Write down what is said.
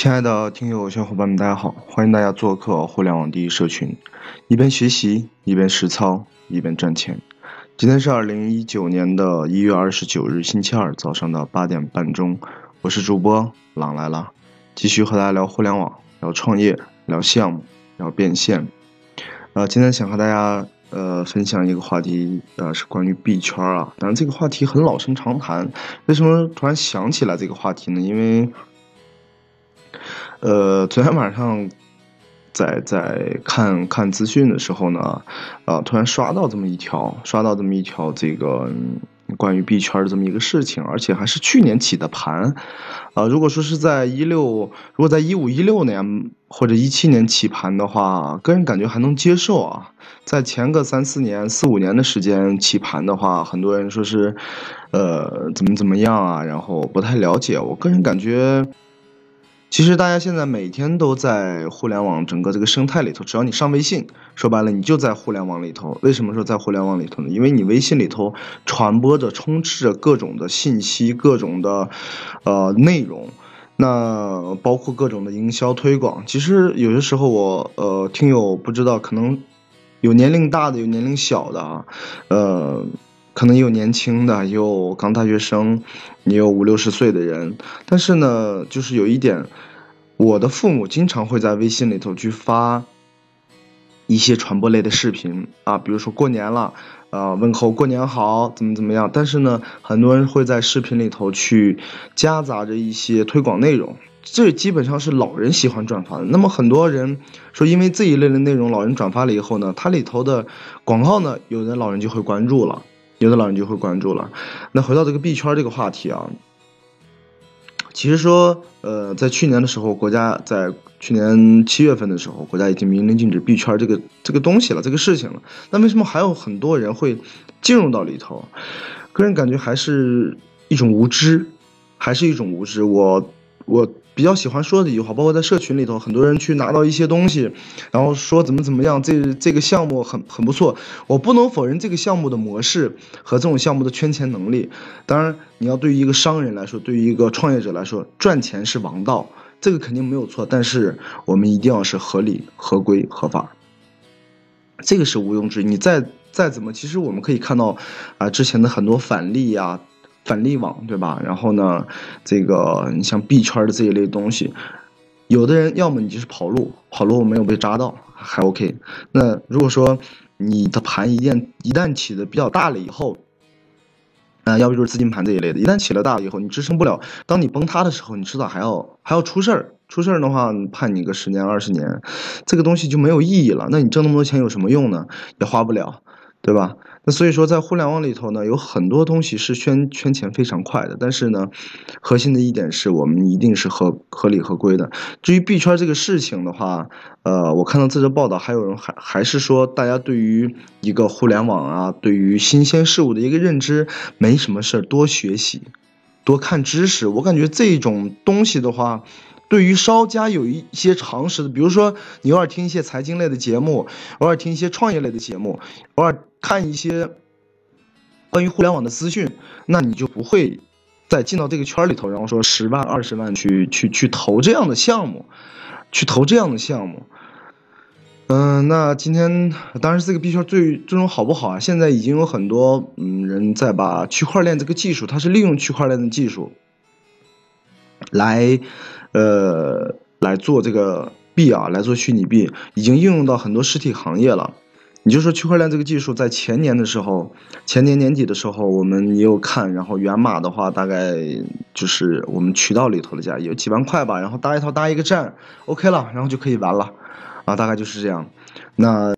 亲爱的听友小伙伴们，大家好！欢迎大家做客互联网第一社群，一边学习，一边实操，一边赚钱。今天是二零一九年的一月二十九日，星期二早上的八点半钟，我是主播朗来了，继续和大家聊互联网，聊创业，聊项目，聊变现。呃，今天想和大家呃分享一个话题，呃，是关于币圈啊。当然，这个话题很老生常谈。为什么突然想起来这个话题呢？因为呃，昨天晚上在在看看资讯的时候呢，啊，突然刷到这么一条，刷到这么一条这个关于币圈的这么一个事情，而且还是去年起的盘，啊，如果说是在一六，如果在一五一六年或者一七年起盘的话，个人感觉还能接受啊，在前个三四年、四五年的时间起盘的话，很多人说是，呃，怎么怎么样啊，然后不太了解，我个人感觉。其实大家现在每天都在互联网整个这个生态里头，只要你上微信，说白了你就在互联网里头。为什么说在互联网里头呢？因为你微信里头传播着、充斥着各种的信息、各种的呃内容，那包括各种的营销推广。其实有些时候我呃听友不知道，可能有年龄大的，有年龄小的啊，呃。可能有年轻的，有刚大学生，也有五六十岁的人。但是呢，就是有一点，我的父母经常会在微信里头去发一些传播类的视频啊，比如说过年了，啊问候过年好，怎么怎么样。但是呢，很多人会在视频里头去夹杂着一些推广内容，这基本上是老人喜欢转发的。那么很多人说，因为这一类的内容，老人转发了以后呢，它里头的广告呢，有的老人就会关注了。有的老人就会关注了。那回到这个币圈这个话题啊，其实说，呃，在去年的时候，国家在去年七月份的时候，国家已经明令禁止币圈这个这个东西了，这个事情了。那为什么还有很多人会进入到里头？个人感觉还是一种无知，还是一种无知。我我。比较喜欢说的一句话，包括在社群里头，很多人去拿到一些东西，然后说怎么怎么样，这这个项目很很不错。我不能否认这个项目的模式和这种项目的圈钱能力。当然，你要对于一个商人来说，对于一个创业者来说，赚钱是王道，这个肯定没有错。但是我们一定要是合理、合规、合法，这个是毋庸置疑。你再再怎么，其实我们可以看到啊，之前的很多返利呀。返利网对吧？然后呢，这个你像币圈的这一类东西，有的人要么你就是跑路，跑路没有被扎到还 OK。那如果说你的盘一旦一旦起的比较大了以后，啊，要不就是资金盘这一类的，一旦起了大了以后，你支撑不了，当你崩塌的时候，你迟早还要还要出事儿，出事儿的话判你个十年二十年，这个东西就没有意义了。那你挣那么多钱有什么用呢？也花不了。对吧？那所以说，在互联网里头呢，有很多东西是圈圈钱非常快的。但是呢，核心的一点是我们一定是合合理合规的。至于币圈这个事情的话，呃，我看到这则报道，还有人还还是说，大家对于一个互联网啊，对于新鲜事物的一个认知，没什么事儿，多学习，多看知识。我感觉这种东西的话。对于稍加有一些常识的，比如说你偶尔听一些财经类的节目，偶尔听一些创业类的节目，偶尔看一些关于互联网的资讯，那你就不会再进到这个圈里头，然后说十万、二十万去去去投这样的项目，去投这样的项目。嗯，那今天当然这个币圈最最终好不好啊？现在已经有很多嗯人在把区块链这个技术，它是利用区块链的技术来。呃，来做这个币啊，来做虚拟币，已经应用到很多实体行业了。你就说区块链这个技术，在前年的时候，前年年底的时候，我们也有看，然后源码的话，大概就是我们渠道里头的价有几万块吧，然后搭一套搭一个站，OK 了，然后就可以玩了，啊，大概就是这样。那。